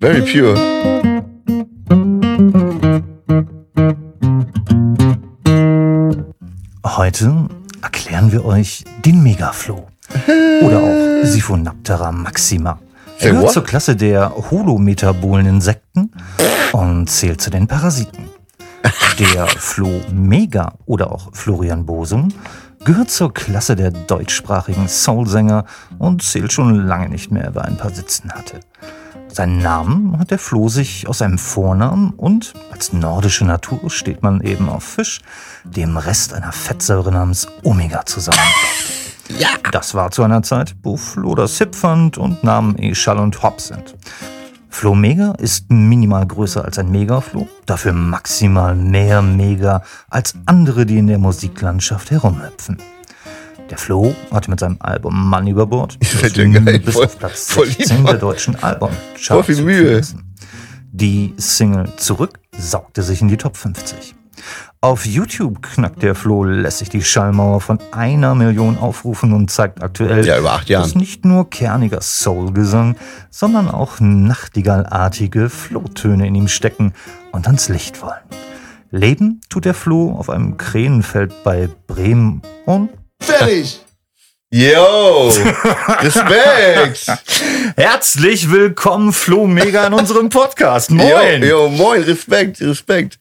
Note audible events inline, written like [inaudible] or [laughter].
Very pure. Heute erklären wir euch den Megafloh. Oder auch Siphonaptera maxima. Er gehört zur Klasse der holometabolen Insekten und zählt zu den Parasiten. Der Floh mega oder auch Florian Bosum gehört zur Klasse der deutschsprachigen Soulsänger und zählt schon lange nicht mehr, wer ein paar Sitzen hatte. Seinen Namen hat der Floh sich aus seinem Vornamen und als nordische Natur steht man eben auf Fisch, dem Rest einer Fettsäure namens Omega zusammen. Ja. Das war zu einer Zeit, wo Flo das hip fand und Namen eh Schall und Hop sind. Flo Mega ist minimal größer als ein Megafloh, dafür maximal mehr Mega als andere, die in der Musiklandschaft herumhüpfen. Der Flo hatte mit seinem Album Mann über Bord bis Voll- auf Platz voll 16 lieb. der deutschen Album Voll viel Mühe. Die Single Zurück saugte sich in die Top 50. Auf YouTube knackt der Flo lässig die Schallmauer von einer Million Aufrufen und zeigt aktuell, Ja, über acht dass nicht nur kerniger Soulgesang, sondern auch nachtigallartige Flohtöne in ihm stecken und ans Licht wollen. Leben tut der Floh auf einem Krähenfeld bei Bremen und Fertig. [laughs] Yo. Respekt. [laughs] Herzlich willkommen, Flo Mega, in unserem Podcast. Moin! Yo, yo, moin. Respekt, Respekt.